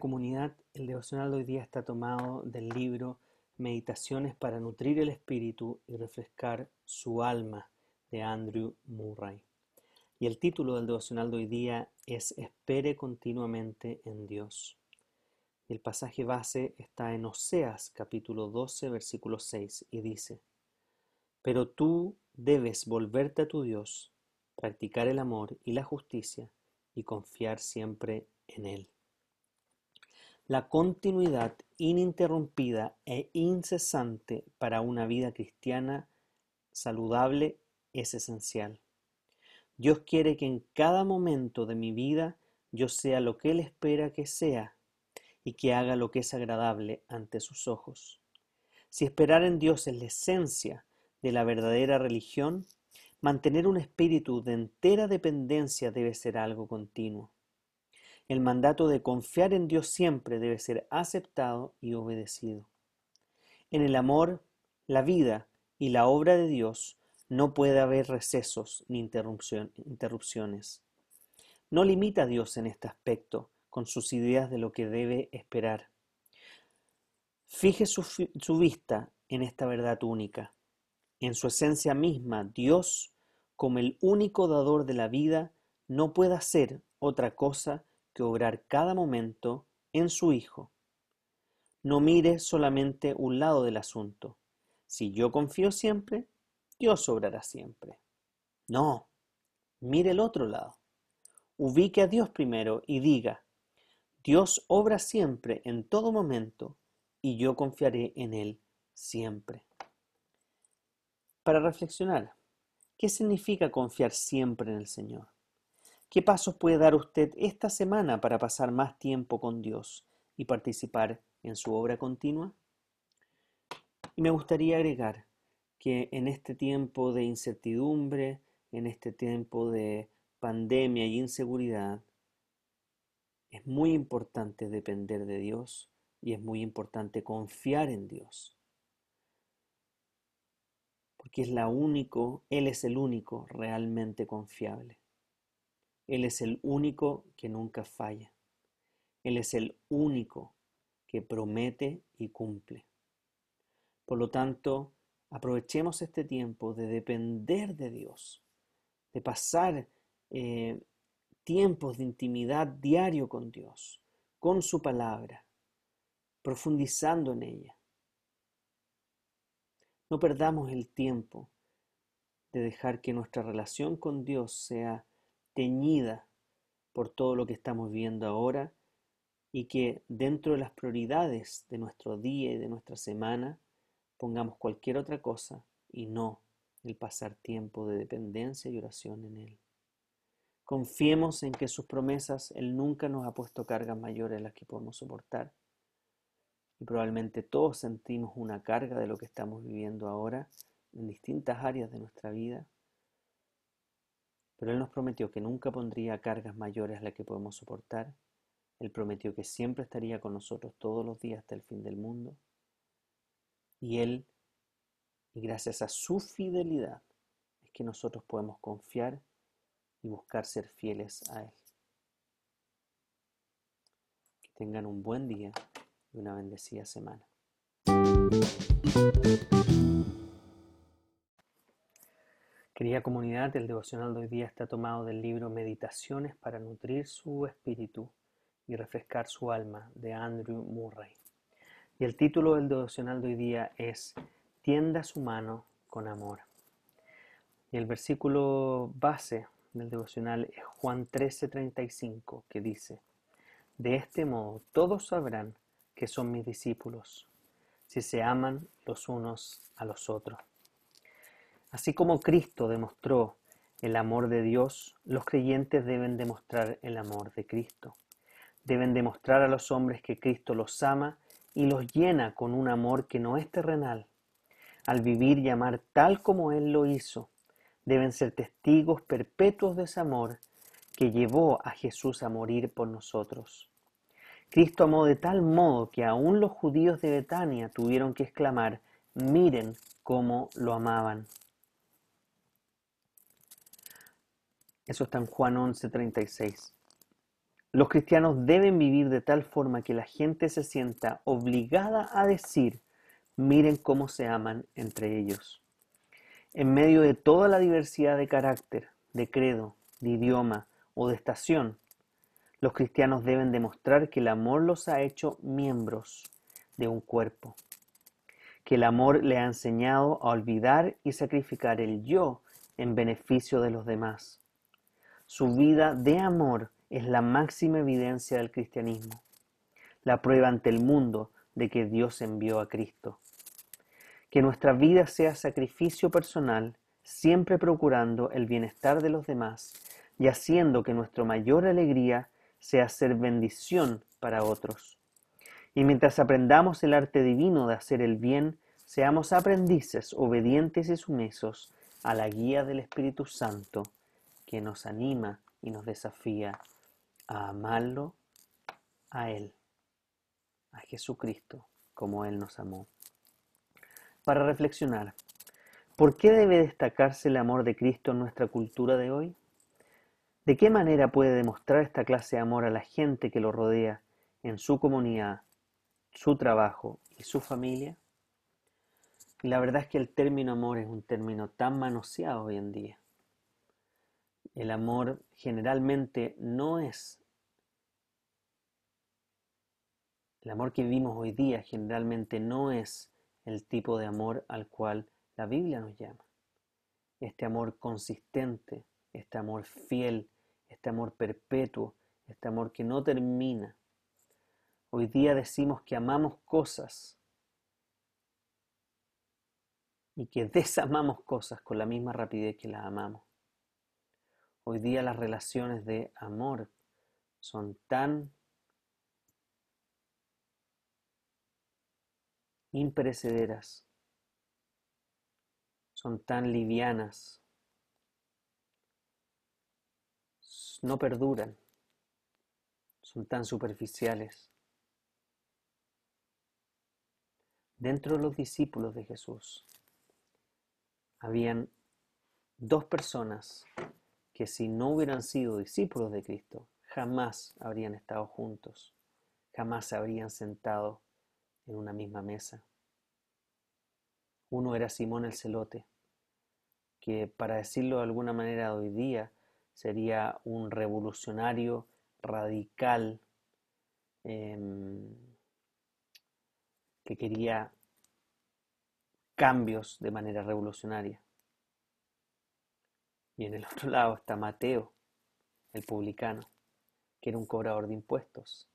Comunidad, el devocional de hoy día está tomado del libro Meditaciones para nutrir el espíritu y refrescar su alma de Andrew Murray. Y el título del devocional de hoy día es Espere continuamente en Dios. El pasaje base está en Oseas capítulo 12 versículo 6 y dice, Pero tú debes volverte a tu Dios, practicar el amor y la justicia y confiar siempre en Él. La continuidad ininterrumpida e incesante para una vida cristiana saludable es esencial. Dios quiere que en cada momento de mi vida yo sea lo que Él espera que sea y que haga lo que es agradable ante sus ojos. Si esperar en Dios es la esencia de la verdadera religión, mantener un espíritu de entera dependencia debe ser algo continuo. El mandato de confiar en Dios siempre debe ser aceptado y obedecido. En el amor, la vida y la obra de Dios no puede haber recesos ni interrupciones. No limita a Dios en este aspecto con sus ideas de lo que debe esperar. Fije su, vista en esta verdad única. En su esencia misma, Dios, como el único dador de la vida, no puede hacer otra cosa obrar cada momento en su Hijo. No mire solamente un lado del asunto. Si yo confío siempre, Dios obrará siempre. No, mire el otro lado. Ubique a Dios primero y diga, Dios obra siempre en todo momento y yo confiaré en Él siempre. Para reflexionar, ¿qué significa confiar siempre en el Señor? ¿Qué pasos puede dar usted esta semana para pasar más tiempo con Dios y participar en su obra continua? Y me gustaría agregar que en este tiempo de incertidumbre, en este tiempo de pandemia y inseguridad, es muy importante depender de Dios y es muy importante confiar en Dios. Porque es la único, Él es el único realmente confiable. Él es el único que nunca falla. Él es el único que promete y cumple. Por lo tanto, aprovechemos este tiempo de depender de Dios, de pasar eh, tiempos de intimidad diario con Dios, con su palabra, profundizando en ella. No perdamos el tiempo de dejar que nuestra relación con Dios sea teñida por todo lo que estamos viendo ahora y que dentro de las prioridades de nuestro día y de nuestra semana pongamos cualquier otra cosa y no el pasar tiempo de dependencia y oración en Él. Confiemos en que sus promesas Él nunca nos ha puesto cargas mayores a las que podemos soportar. Y probablemente todos sentimos una carga de lo que estamos viviendo ahora en distintas áreas de nuestra vida pero Él nos prometió que nunca pondría cargas mayores a las que podemos soportar. Él prometió que siempre estaría con nosotros todos los días hasta el fin del mundo. Y Él, y gracias a su fidelidad, es que nosotros podemos confiar y buscar ser fieles a Él. Que tengan un buen día y una bendecida semana. Querida comunidad, el devocional de hoy día está tomado del libro Meditaciones para nutrir su espíritu y refrescar su alma de Andrew Murray. Y el título del devocional de hoy día es Tienda su mano con amor. Y el versículo base del devocional es Juan 13:35, que dice, De este modo todos sabrán que son mis discípulos, si se aman los unos a los otros. Así como Cristo demostró el amor de Dios, los creyentes deben demostrar el amor de Cristo. Deben demostrar a los hombres que Cristo los ama y los llena con un amor que no es terrenal. Al vivir y amar tal como Él lo hizo, deben ser testigos perpetuos de ese amor que llevó a Jesús a morir por nosotros. Cristo amó de tal modo que aún los judíos de Betania tuvieron que exclamar, miren cómo lo amaban. Eso está en Juan 11:36. Los cristianos deben vivir de tal forma que la gente se sienta obligada a decir, miren cómo se aman entre ellos. En medio de toda la diversidad de carácter, de credo, de idioma o de estación, los cristianos deben demostrar que el amor los ha hecho miembros de un cuerpo, que el amor le ha enseñado a olvidar y sacrificar el yo en beneficio de los demás. Su vida de amor es la máxima evidencia del cristianismo, la prueba ante el mundo de que Dios envió a Cristo. Que nuestra vida sea sacrificio personal, siempre procurando el bienestar de los demás y haciendo que nuestra mayor alegría sea ser bendición para otros. Y mientras aprendamos el arte divino de hacer el bien, seamos aprendices obedientes y sumisos a la guía del Espíritu Santo que nos anima y nos desafía a amarlo a Él, a Jesucristo, como Él nos amó. Para reflexionar, ¿por qué debe destacarse el amor de Cristo en nuestra cultura de hoy? ¿De qué manera puede demostrar esta clase de amor a la gente que lo rodea en su comunidad, su trabajo y su familia? Y la verdad es que el término amor es un término tan manoseado hoy en día. El amor generalmente no es... El amor que vivimos hoy día generalmente no es el tipo de amor al cual la Biblia nos llama. Este amor consistente, este amor fiel, este amor perpetuo, este amor que no termina. Hoy día decimos que amamos cosas y que desamamos cosas con la misma rapidez que las amamos. Hoy día las relaciones de amor son tan imperecederas, son tan livianas, no perduran, son tan superficiales. Dentro de los discípulos de Jesús habían dos personas que si no hubieran sido discípulos de Cristo, jamás habrían estado juntos, jamás se habrían sentado en una misma mesa. Uno era Simón el Celote, que para decirlo de alguna manera hoy día sería un revolucionario radical em, que quería cambios de manera revolucionaria. Y en el otro lado está Mateo, el publicano, que era un cobrador de impuestos,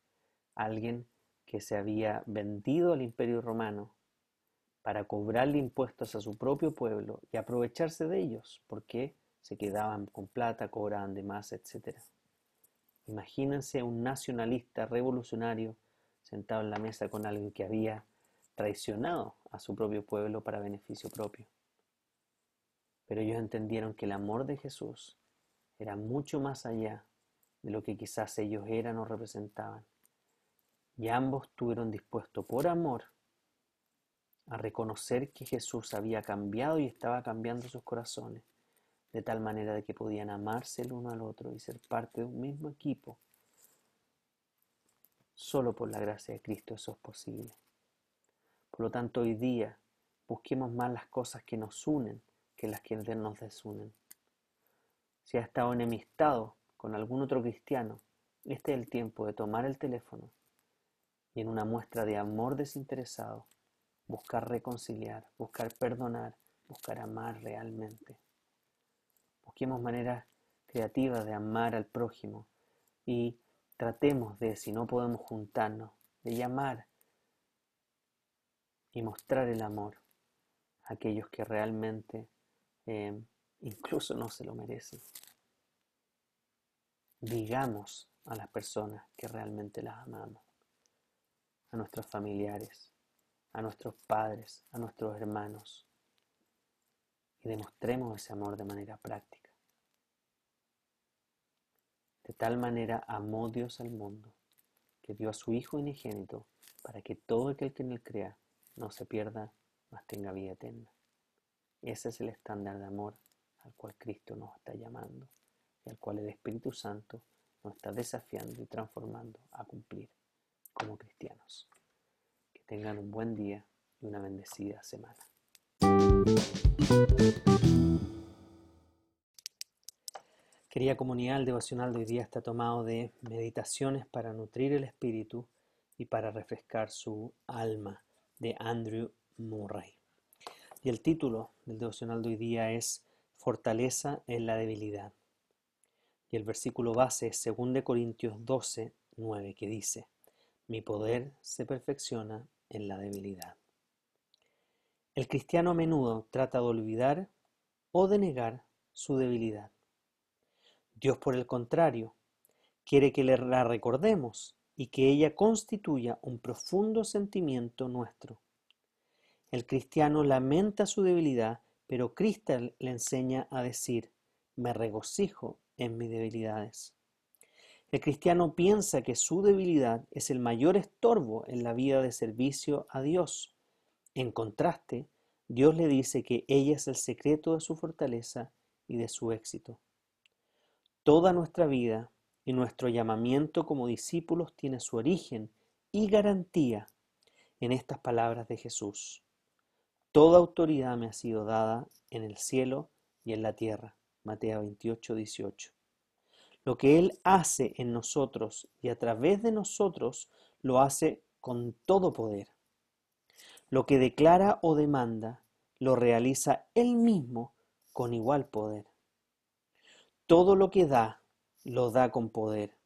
alguien que se había vendido al imperio romano para cobrarle impuestos a su propio pueblo y aprovecharse de ellos, porque se quedaban con plata, cobraban de más, etc. Imagínense un nacionalista revolucionario sentado en la mesa con alguien que había traicionado a su propio pueblo para beneficio propio. Pero ellos entendieron que el amor de Jesús era mucho más allá de lo que quizás ellos eran o representaban. Y ambos estuvieron dispuestos por amor a reconocer que Jesús había cambiado y estaba cambiando sus corazones, de tal manera de que podían amarse el uno al otro y ser parte de un mismo equipo. Solo por la gracia de Cristo eso es posible. Por lo tanto, hoy día busquemos más las cosas que nos unen que las que nos desunen. Si ha estado enemistado con algún otro cristiano, este es el tiempo de tomar el teléfono y en una muestra de amor desinteresado, buscar reconciliar, buscar perdonar, buscar amar realmente. Busquemos maneras creativas de amar al prójimo y tratemos de, si no podemos juntarnos, de llamar y mostrar el amor a aquellos que realmente Em, incluso no se lo merecen. Digamos a las personas que realmente las amamos, a nuestros familiares, a nuestros padres, a nuestros hermanos, y demostremos ese amor de manera práctica. De tal manera amó Dios al mundo, que dio a su Hijo unigénito, para que todo aquel que en él crea no se pierda, mas tenga vida eterna. Ese es el estándar de amor al cual Cristo nos está llamando y al cual el Espíritu Santo nos está desafiando y transformando a cumplir como cristianos. Que tengan un buen día y una bendecida semana. Querida comunidad, el devocional de hoy día está tomado de meditaciones para nutrir el espíritu y para refrescar su alma de Andrew Murray. Y el título del devocional de hoy día es Fortaleza en la debilidad. Y el versículo base es 2 Corintios 12, 9, que dice, Mi poder se perfecciona en la debilidad. El cristiano a menudo trata de olvidar o de negar su debilidad. Dios, por el contrario, quiere que la recordemos y que ella constituya un profundo sentimiento nuestro. El cristiano lamenta su debilidad, pero Cristo le enseña a decir, me regocijo en mis debilidades. El cristiano piensa que su debilidad es el mayor estorbo en la vida de servicio a Dios. En contraste, Dios le dice que ella es el secreto de su fortaleza y de su éxito. Toda nuestra vida y nuestro llamamiento como discípulos tiene su origen y garantía en estas palabras de Jesús. Toda autoridad me ha sido dada en el cielo y en la tierra. Mateo 28, 18. Lo que Él hace en nosotros y a través de nosotros lo hace con todo poder. Lo que declara o demanda lo realiza Él mismo con igual poder. Todo lo que da, lo da con poder.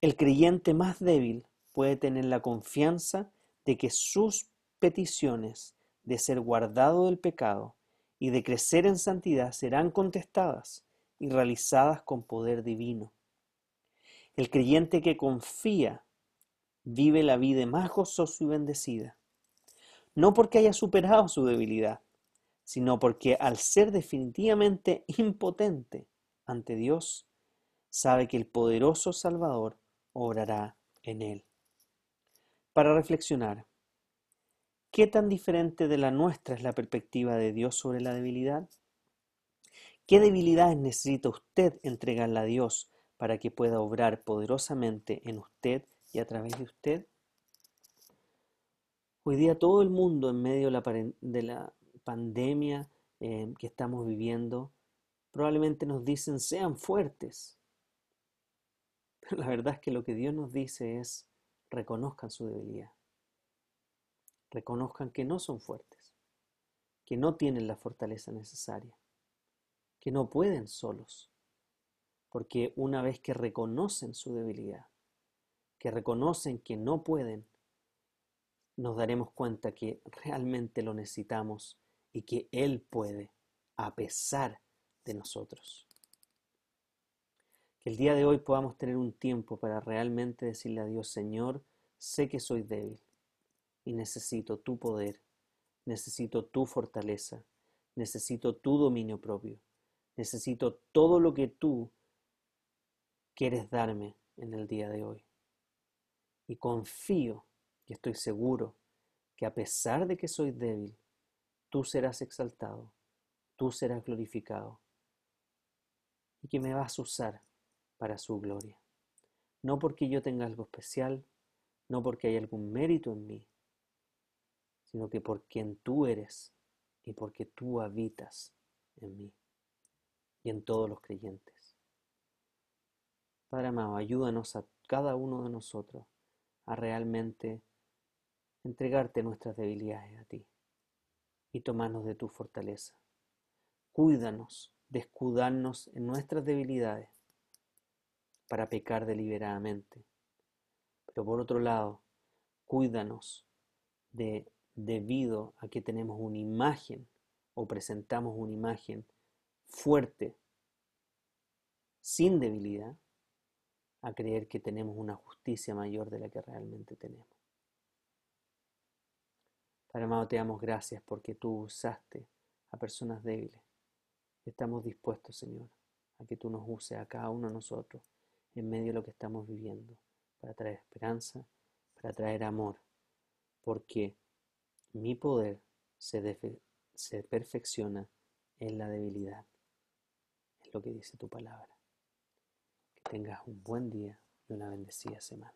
El creyente más débil puede tener la confianza de que sus peticiones de ser guardado del pecado y de crecer en santidad serán contestadas y realizadas con poder divino. El creyente que confía vive la vida más gozosa y bendecida, no porque haya superado su debilidad, sino porque al ser definitivamente impotente ante Dios, sabe que el poderoso Salvador obrará en él. Para reflexionar, ¿qué tan diferente de la nuestra es la perspectiva de Dios sobre la debilidad? ¿Qué debilidades necesita usted entregarle a Dios para que pueda obrar poderosamente en usted y a través de usted? Hoy día todo el mundo en medio de la, pandemia eh, que estamos viviendo, probablemente nos dicen sean fuertes. Pero la verdad es que lo que Dios nos dice es reconozcan su debilidad. Reconozcan que no son fuertes, que no tienen la fortaleza necesaria, que no pueden solos. Porque una vez que reconocen su debilidad, que reconocen que no pueden, nos daremos cuenta que realmente lo necesitamos y que Él puede a pesar de nosotros. Que el día de hoy podamos tener un tiempo para realmente decirle a Dios, Señor, sé que soy débil y necesito tu poder, necesito tu fortaleza, necesito tu dominio propio, necesito todo lo que tú quieres darme en el día de hoy. Y confío y estoy seguro que a pesar de que soy débil, tú serás exaltado, tú serás glorificado y que me vas a usar para su gloria. No porque yo tenga algo especial, no porque hay algún mérito en mí, sino que por quien tú eres y porque tú habitas en mí y en todos los creyentes. Padre amado, ayúdanos a cada uno de nosotros a realmente entregarte nuestras debilidades a ti y tomarnos de tu fortaleza. Cuídanos de escudarnos en nuestras debilidades para pecar deliberadamente. Pero por otro lado, cuídanos de, debido a que tenemos una imagen o presentamos una imagen fuerte, sin debilidad, a creer que tenemos una justicia mayor de la que realmente tenemos. Padre amado, te damos gracias porque tú usaste a personas débiles. Estamos dispuestos, Señor, a que tú nos uses a cada uno de nosotros en medio de lo que estamos viviendo, para traer esperanza, para traer amor, porque mi poder se, se perfecciona en la debilidad, es lo que dice tu palabra. tengas un buen día y una bendecida semana.